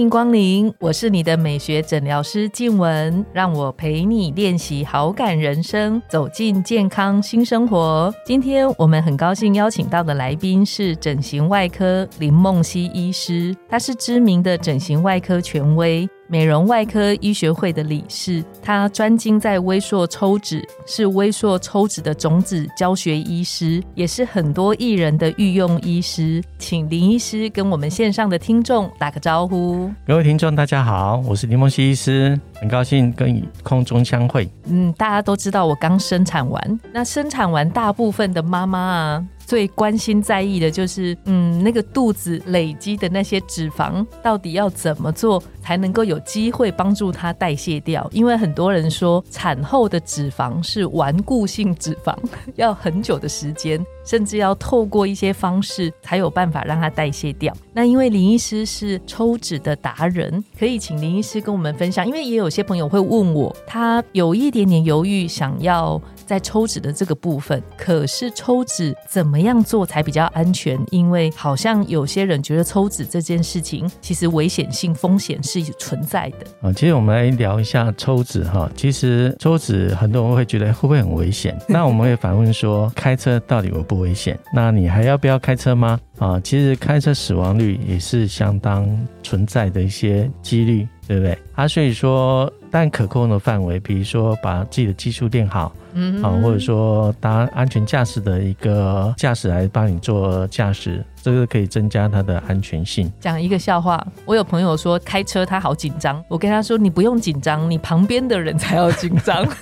欢迎光临，我是你的美学诊疗师静文，让我陪你练习好感人生，走进健康新生活。今天我们很高兴邀请到的来宾是整形外科林梦溪医师，他是知名的整形外科权威。美容外科医学会的理事，他专精在微塑抽脂，是微塑抽脂的种子教学医师，也是很多艺人的御用医师。请林医师跟我们线上的听众打个招呼。各位听众，大家好，我是林梦溪医师，很高兴跟空中相会。嗯，大家都知道我刚生产完，那生产完大部分的妈妈啊。最关心在意的就是，嗯，那个肚子累积的那些脂肪，到底要怎么做才能够有机会帮助它代谢掉？因为很多人说，产后的脂肪是顽固性脂肪，要很久的时间。甚至要透过一些方式才有办法让它代谢掉。那因为林医师是抽脂的达人，可以请林医师跟我们分享。因为也有些朋友会问我，他有一点点犹豫，想要在抽脂的这个部分，可是抽脂怎么样做才比较安全？因为好像有些人觉得抽脂这件事情其实危险性风险是存在的。啊，其实我们来聊一下抽脂哈。其实抽脂很多人会觉得会不会很危险？那我们会反问说，开车到底我？不危险，那你还要不要开车吗？啊，其实开车死亡率也是相当存在的一些几率，对不对？啊，所以说，但可控的范围，比如说把自己的技术练好，嗯，啊，或者说搭安全驾驶的一个驾驶来帮你做驾驶，这个可以增加它的安全性。讲一个笑话，我有朋友说开车他好紧张，我跟他说你不用紧张，你旁边的人才要紧张。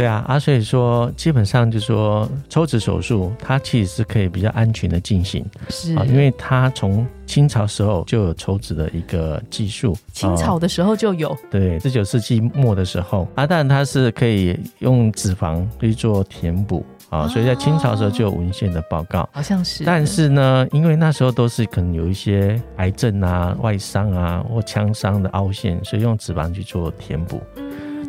对啊，啊，所以说基本上就是说抽脂手术，它其实是可以比较安全的进行，是。啊，因为它从清朝时候就有抽脂的一个技术，清朝的时候就有，对，十九世纪末的时候，啊，当然它是可以用脂肪去做填补。啊，所以在清朝时候就有文献的报告，好像是，但是呢，因为那时候都是可能有一些癌症啊、外伤啊或枪伤的凹陷，所以用脂肪去做填补。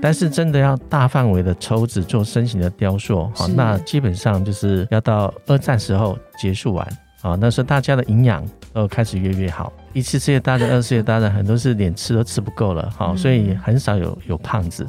但是真的要大范围的抽脂做身形的雕塑，好，那基本上就是要到二战时候结束完，啊，那时候大家的营养都开始越越好。一次世界大战、二次世界大战，很多是连吃都吃不够了，哈，所以很少有有胖子。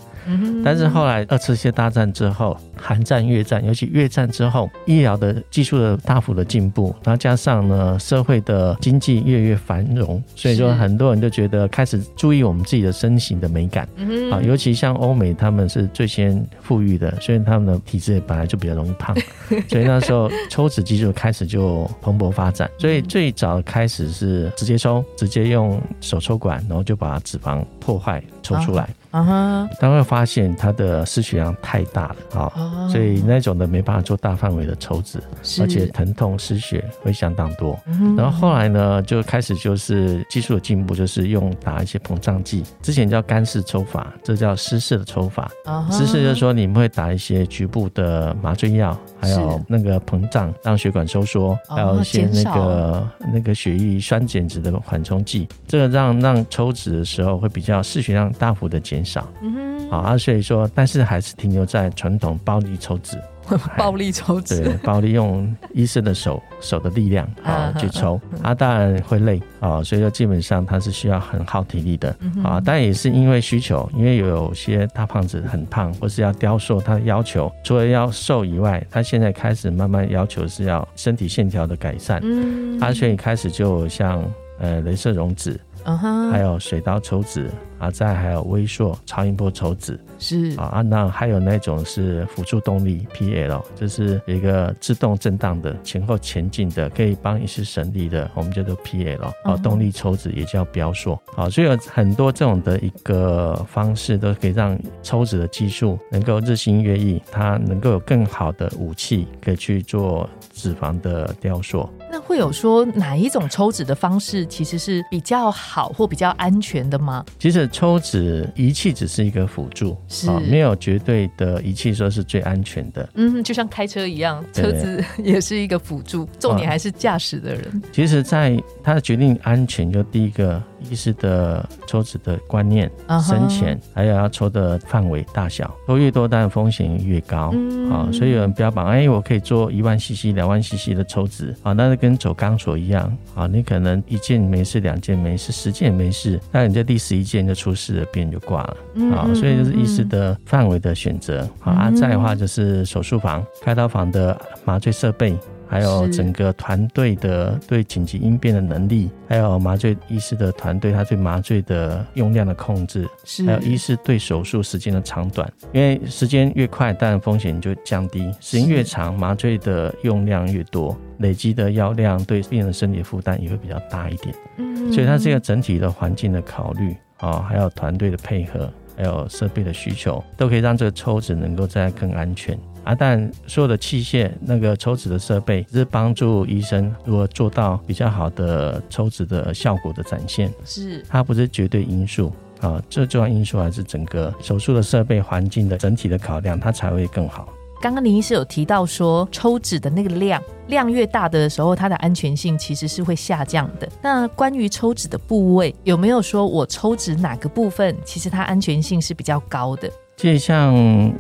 但是后来二次世界大战之后，韩战、越战，尤其越战之后，医疗的技术的大幅的进步，然后加上呢，社会的经济越越繁荣，所以说很多人都觉得开始注意我们自己的身形的美感。啊，尤其像欧美，他们是最先富裕的，所以他们的体质本来就比较容易胖，所以那时候抽脂技术开始就蓬勃发展。所以最早开始是直接抽。直接用手抽管，然后就把脂肪破坏抽出来。啊哈，但会发现他的失血量太大了，哦，所以那种的没办法做大范围的抽脂，而且疼痛失血会相当多。然后后来呢，就开始就是技术的进步，就是用打一些膨胀剂。之前叫干式抽法，这叫湿式的抽法。湿式就是说你们会打一些局部的麻醉药，还有那个膨胀让血管收缩，还有一些那个那个血液酸碱值的缓冲剂，这个让让抽脂的时候会比较失血量大幅的减。少，嗯哼，啊，所以说，但是还是停留在传统暴力抽脂，暴力抽脂，对，暴力用医生的手手的力量啊去抽，啊，当然会累啊，所以说基本上它是需要很耗体力的啊，但也是因为需求，因为有些大胖子很胖，或是要雕塑，他要求除了要瘦以外，他现在开始慢慢要求是要身体线条的改善，嗯，啊所以开始就像呃，镭射溶脂。嗯哼，还有水刀抽脂啊，再还有微缩超音波抽脂是。啊，那还有那种是辅助动力 PL，就是一个自动震荡的前后前进的，可以帮医师省力的，我们叫做 PL 啊，动力抽脂也叫标缩啊，所以有很多这种的一个方式都可以让抽脂的技术能够日新月异，它能够有更好的武器可以去做脂肪的雕塑。会有说哪一种抽脂的方式其实是比较好或比较安全的吗？其实抽脂仪器只是一个辅助，是没有绝对的仪器说是最安全的。嗯，就像开车一样，车子 也是一个辅助，重点还是驾驶的人。其实，在它的决定安全，就第一个医师的抽脂的观念、深浅，还有要抽的范围大小，抽越多，当然风险越高。啊，所以有人标榜，哎，我可以做一万 CC、两万 CC 的抽脂，啊，那是跟走钢索一样，啊，你可能一件没事，两件没事，十件没事，那你在第十一件就出事了，病人就挂了。啊，所以就是医师的范围的选择。啊，再的话就是手术房、开刀房的麻醉设备。还有整个团队的对紧急应变的能力，还有麻醉医师的团队，他对麻醉的用量的控制，还有医师对手术时间的长短。因为时间越快，当然风险就降低；时间越长，麻醉的用量越多，累积的药量对病人的身体负担也会比较大一点。嗯，所以它是一个整体的环境的考虑啊，还有团队的配合，还有设备的需求，都可以让这个抽脂能够再更安全。啊，但所有的器械、那个抽脂的设备，是帮助医生如何做到比较好的抽脂的效果的展现，是它不是绝对因素啊，最重要因素还是整个手术的设备环境的整体的考量，它才会更好。刚刚林医师有提到说，抽脂的那个量量越大的时候，它的安全性其实是会下降的。那关于抽脂的部位，有没有说我抽脂哪个部分，其实它安全性是比较高的？就像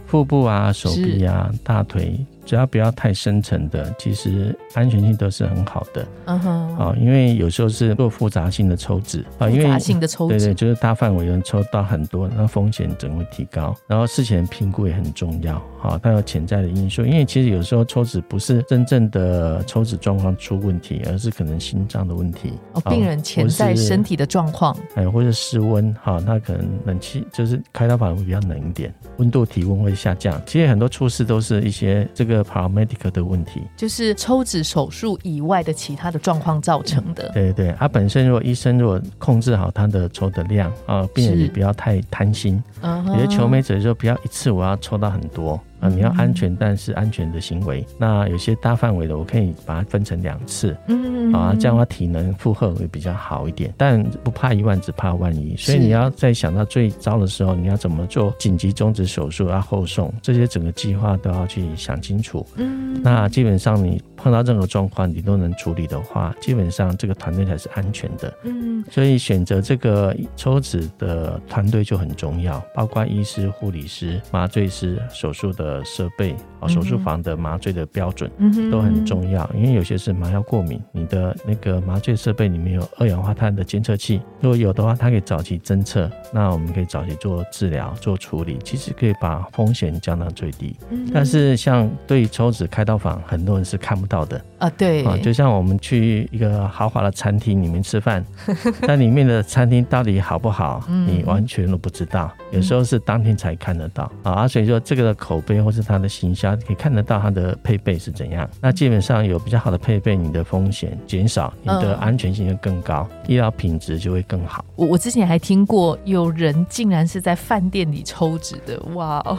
腹部啊、手臂啊、大腿。只要不要太深层的，其实安全性都是很好的。嗯哼，啊，因为有时候是做复杂性的抽脂啊，复杂性的抽脂，对对，就是大范围能抽到很多，那风险整会提高。然后事前评估也很重要，啊，它有潜在的因素。因为其实有时候抽脂不是真正的抽脂状况出问题，而是可能心脏的问题。哦，病人潜在身体的状况，哎，或者室温，哈，那可能冷气就是开刀房会比较冷一点，温度体温会下降。其实很多出事都是一些这个。个 paramedic 的问题，就是抽脂手术以外的其他的状况造成的。对对，他本身如果医生如果控制好他的抽的量啊，病人也不要太贪心。有些求美者就不要一次我要抽到很多。啊，你要安全，但是安全的行为。那有些大范围的，我可以把它分成两次，嗯，啊，这样的话体能负荷会比较好一点。但不怕一万，只怕万一。所以你要在想到最糟的时候，你要怎么做紧急终止手术啊、后送这些整个计划都要去想清楚。嗯，那基本上你碰到任何状况，你都能处理的话，基本上这个团队才是安全的。嗯，所以选择这个抽脂的团队就很重要，包括医师、护理师、麻醉师、手术的。设备。啊，手术房的麻醉的标准都很重要，因为有些是麻药过敏，你的那个麻醉设备里面有二氧化碳的监测器，如果有的话，它可以早期侦测，那我们可以早期做治疗、做处理，其实可以把风险降到最低。但是像对于抽脂开刀房，很多人是看不到的啊，对啊，就像我们去一个豪华的餐厅里面吃饭，那里面的餐厅到底好不好，你完全都不知道，有时候是当天才看得到啊，所以说这个的口碑。或是它的行销可以看得到它的配备是怎样，那基本上有比较好的配备，你的风险减少，你的安全性就更高，医疗品质就会更好。我我之前还听过有人竟然是在饭店里抽脂的，哇哦！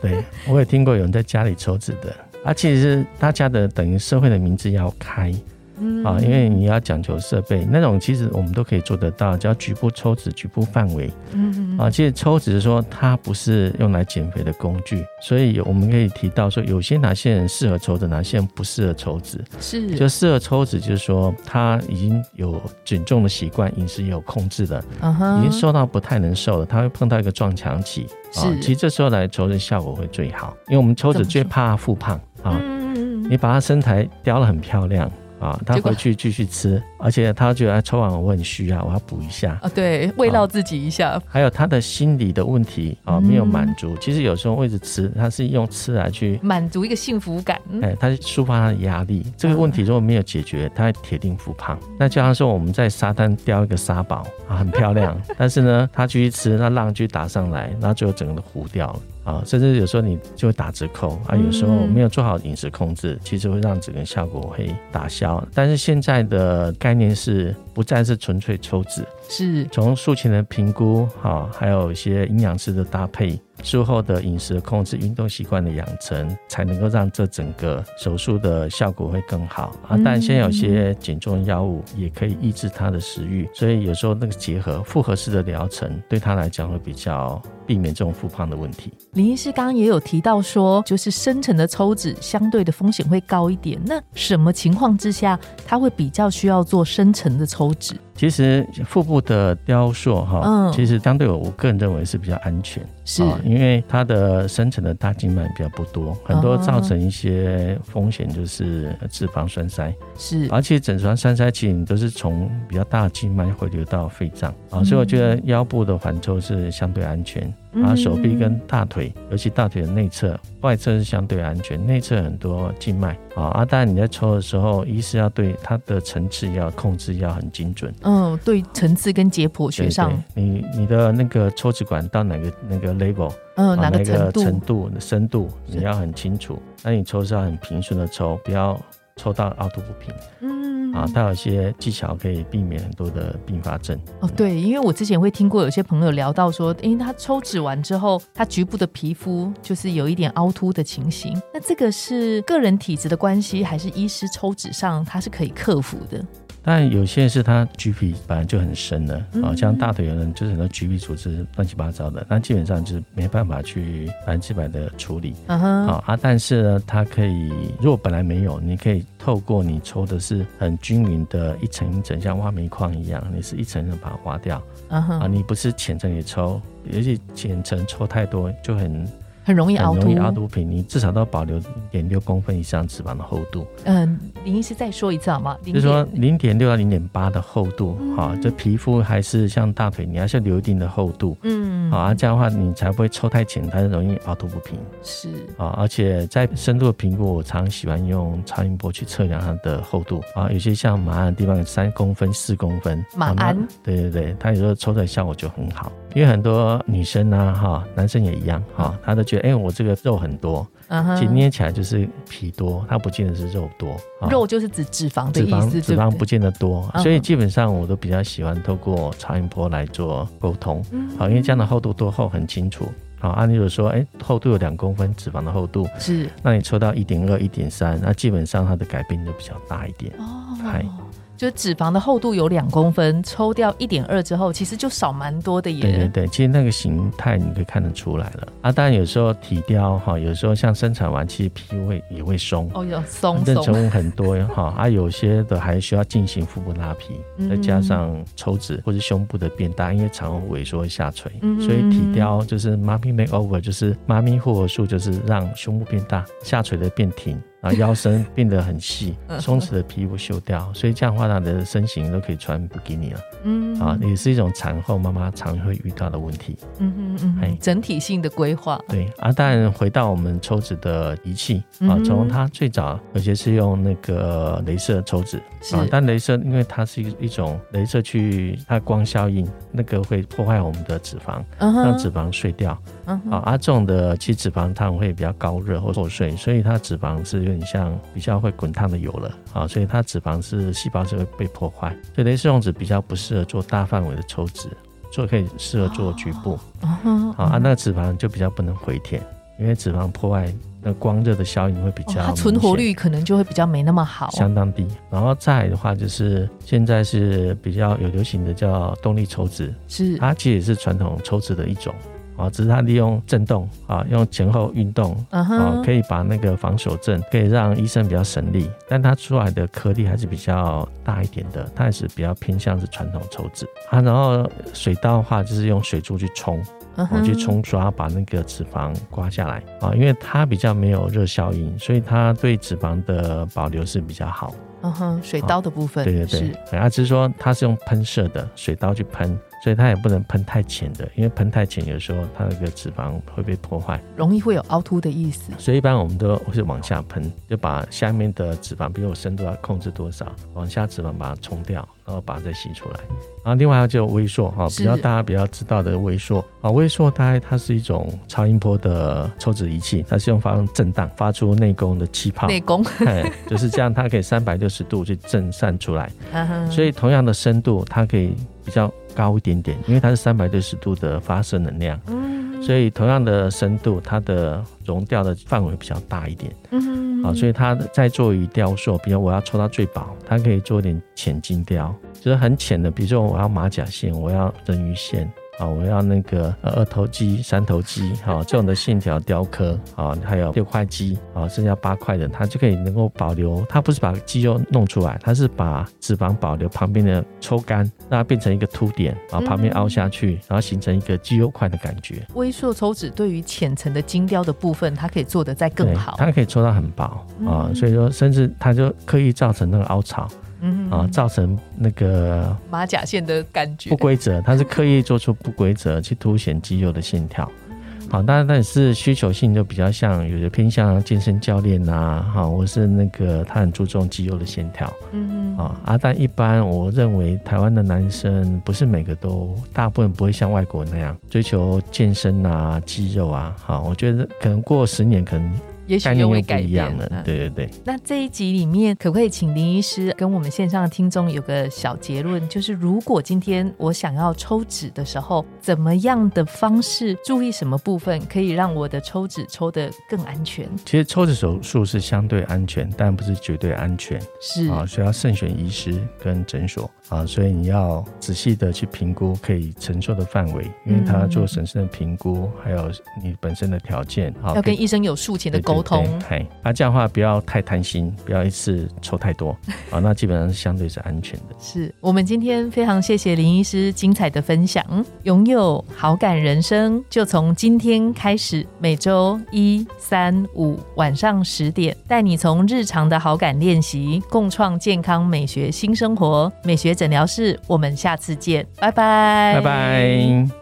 对，我也听过有人在家里抽脂的，啊，其实大家的等于社会的名字要开。啊，因为你要讲求设备，那种其实我们都可以做得到，叫局部抽脂、局部范围。嗯啊，其实抽脂是说它不是用来减肥的工具，所以我们可以提到说，有些哪些人适合抽脂，哪些人不适合抽脂。是，就适合抽脂，就是说他已经有减重的习惯，饮食也有控制的，已经瘦到不太能瘦了，他会碰到一个撞墙期。是，其实这时候来抽脂效果会最好，因为我们抽脂最怕复胖啊。嗯你把他身材雕得很漂亮。啊，他回去继续吃，而且他觉得抽完我很虚啊，我要补一下啊，对，慰劳自己一下。还有他的心理的问题啊，没有满足。其实有时候为着吃，他是用吃来去满足一个幸福感。哎，他抒发他的压力。这个问题如果没有解决，他铁定复胖。那就像说我们在沙滩雕一个沙堡啊，很漂亮，但是呢，他继续吃，那浪就打上来，然后最后整个都糊掉了。啊，甚至有时候你就会打折扣啊，有时候没有做好饮食控制，其实会让整个效果会打消。但是现在的概念是不再是纯粹抽脂，是从术前的评估，哈，还有一些营养师的搭配，术后的饮食控制、运动习惯的养成，才能够让这整个手术的效果会更好啊。但现在有些减重药物也可以抑制他的食欲，所以有时候那个结合复合式的疗程，对他来讲会比较避免这种复胖的问题。林医师刚刚也有提到说，就是深层的抽脂相对的风险会高一点。那什么情况之下，他会比较需要做深层的抽脂？其实腹部的雕塑哈，嗯。其实相对我我个人认为是比较安全，是。啊因为它的深层的大静脉比较不多，很多哦造成一些风险就是脂肪栓塞，是。而且整床栓塞其实你都是从比较大的静脉回流到肺脏啊，所以我觉得腰部的环抽是相对安全，嗯然后手臂跟大腿，尤其大腿的内侧、外侧是相对安全，内侧很多静脉啊，啊，当然你在抽的时候，一是要对它的层次要控制要很精准。嗯，对层次跟解剖学对上，对你你的那个抽脂管到哪个那个 level，嗯，啊哪个程度？程度、深度，你要很清楚。那你抽是要很平顺的抽，不要抽到凹凸不平嗯啊。它有一些技巧可以避免很多的并发症。哦，对，因为我之前会听过有些朋友聊到说，因为他抽脂完之后，他局部的皮肤就是有一点凹凸的情形。那这个是个人体质的关系，还是医师抽脂上它是可以克服的？但有些是它橘皮本来就很深的啊，嗯像大腿有人就是很多橘皮组织乱七八糟的，那基本上就是没办法去百分之百的处理。啊啊，但是呢，它可以，如果本来没有，你可以透过你抽的是很均匀的一层一层，像挖煤矿一样，你是一层层把它挖掉。嗯啊，你不是浅层也抽，而且浅层抽太多就很很容易凹凸很容易。凹凸平，你至少都要保留零点六公分以上脂肪的厚度，嗯，林医师再说一次好吗？就是说零点六到零点八的厚度，嗯哈、这皮肤还是像大腿，你还是要留一定的厚度。嗯，好啊，这样的话你才不会抽太浅，它就容易凹凸不平。是啊，而且在深度的评估，我常喜欢用超音波去测量它的厚度啊。有些像马鞍的地方有三公分、四公分，马鞍对对对，它有时候抽出来效果就很好。因为很多女生啊，哈，男生也一样哈，他都觉得，哎、我这个肉很多，嗯其实捏起来就是皮多，它不见得是肉多。啊肉就是指脂肪的脂肪意思，脂肪不见得多，嗯所以基本上我都比较喜欢透过超音波来做沟通。嗯好，因为这样的厚度多厚很清楚。好，按例如说，哎、厚度有两公分脂肪的厚度，是那你抽到一点二、一点三，那基本上它的改变就比较大一点。哦嗨哦。就是脂肪的厚度有两公分，抽掉一点二之后，其实就少蛮多的耶。对对对，其实那个形态你可以看得出来了啊。当然有时候体雕哈，有时候像生产完，其实皮肤会也会松。哦，有松松，很多哈，啊，有些的还需要进行腹部拉皮，嗯再加上抽脂或者胸部的变大，因为产后萎缩会下垂，嗯所以体雕就是妈咪 makeover，就是妈咪复合术，就是让胸部变大，下垂的变挺，然后腰身变得很细，嗯松弛的皮肤修掉，所以这样的话，她的身形都可以穿比基尼了嗯啊，也是一种产后妈妈常会遇到的问题。嗯嗯嗯整体性的规划，对啊，当然回到我们抽脂的仪器啊嗯，从它最早有些是用那个镭射抽脂是啊，但镭射因为它是一一种镭射去它光效应，那个会破坏我们的脂肪，让脂肪碎掉啊。啊，这种的其实脂肪它会比较高热或破碎，所以它脂肪是有点像比较会滚烫的油了啊，所以它脂肪是细胞是会被破坏，所以雷氏用脂比较不适合做大范围的抽脂，做可以适合做局部。嗯好啊，那个脂肪就比较不能回填，因为脂肪破坏那光热的效应会比较、哦它存活率可能就会比较没那么好。相当低。然后再来的话，就是现在是比较有流行的叫动力抽脂，是它其实也是传统抽脂的一种。啊，只是它利用震动啊，用前后运动嗯啊，可以把那个防守震可以让医生比较省力，但它出来的颗粒还是比较大一点的，它还是比较偏向是传统抽脂啊。然后水刀的话，就是用水柱去冲，嗯我去冲刷，把那个脂肪刮下来啊，因为它比较没有热效应，所以它对脂肪的保留是比较好。嗯哼，水刀的部分，对对对是，对啊，只是说它是用喷射的水刀去喷，所以它也不能喷太浅的，因为喷太浅有时候它那个脂肪会被破坏，容易会有凹凸的意思。所以一般我们都是往下喷，就把下面的脂肪，比如我深度要控制多少，往下脂肪把它冲掉，然后把它再吸出来。然后另外就有微缩哈，比较大家比较知道的微缩啊，微缩大概它是一种超音波的抽脂仪器，它是用发生震荡发出内功的气泡，内功，哎，就是这样，它可以三百六十度去震散出来。所以同样的深度，它可以比较高一点点，因为它是三百六十度的发射能量，嗯所以同样的深度，它的熔掉的范围比较大一点。嗯，好，所以它在做于雕塑，比如我要抽到最薄，它可以做一点浅金雕，就是很浅的，比如说我要马甲线，我要人鱼线。啊，我要那个二头肌、三头肌，哈，这种的线条雕刻，啊，还有六块肌，啊，剩下八块的，它就可以能够保留。它不是把肌肉弄出来，它是把脂肪保留，旁边的抽干，让它变成一个凸点，然后旁边凹下去，然后形成一个肌肉块的感觉。微缩抽脂对于浅层的精雕的部分，它可以做得再更好，它可以抽到很薄啊，所以说甚至它就刻意造成那个凹槽。嗯啊，造成那个马甲线的感觉不规则，它是刻意做出不规则去凸显肌肉的线条。好，当然那也是需求性就比较像，有的偏向健身教练呐，哈，或是那个他很注重肌肉的线条。嗯嗯。啊啊，但一般我认为台湾的男生不是每个都，大部分不会像外国那样追求健身啊、肌肉啊。好，我觉得可能过十年可能。也许又会改变了，对对对。那这一集里面，可不可以请林医师跟我们线上的听众有个小结论？就是如果今天我想要抽脂的时候，怎么样的方式，注意什么部分，可以让我的抽脂抽得更安全？其实抽脂手术是相对安全，但不是绝对安全。是啊，所以要慎选医师跟诊所啊，所以你要仔细的去评估可以承受的范围，因为他做审慎的评估，还有你本身的条件，要跟医生有术前的沟。沟通，嘿，那这样的话不要太贪心，不要一次抽太多 啊，那基本上是相对是安全的。是我们今天非常谢谢林医师精彩的分享，拥有好感人生就从今天开始，每周一、三、五晚上十点，带你从日常的好感练习，共创健康美学新生活。美学诊疗室，我们下次见，拜拜，拜拜。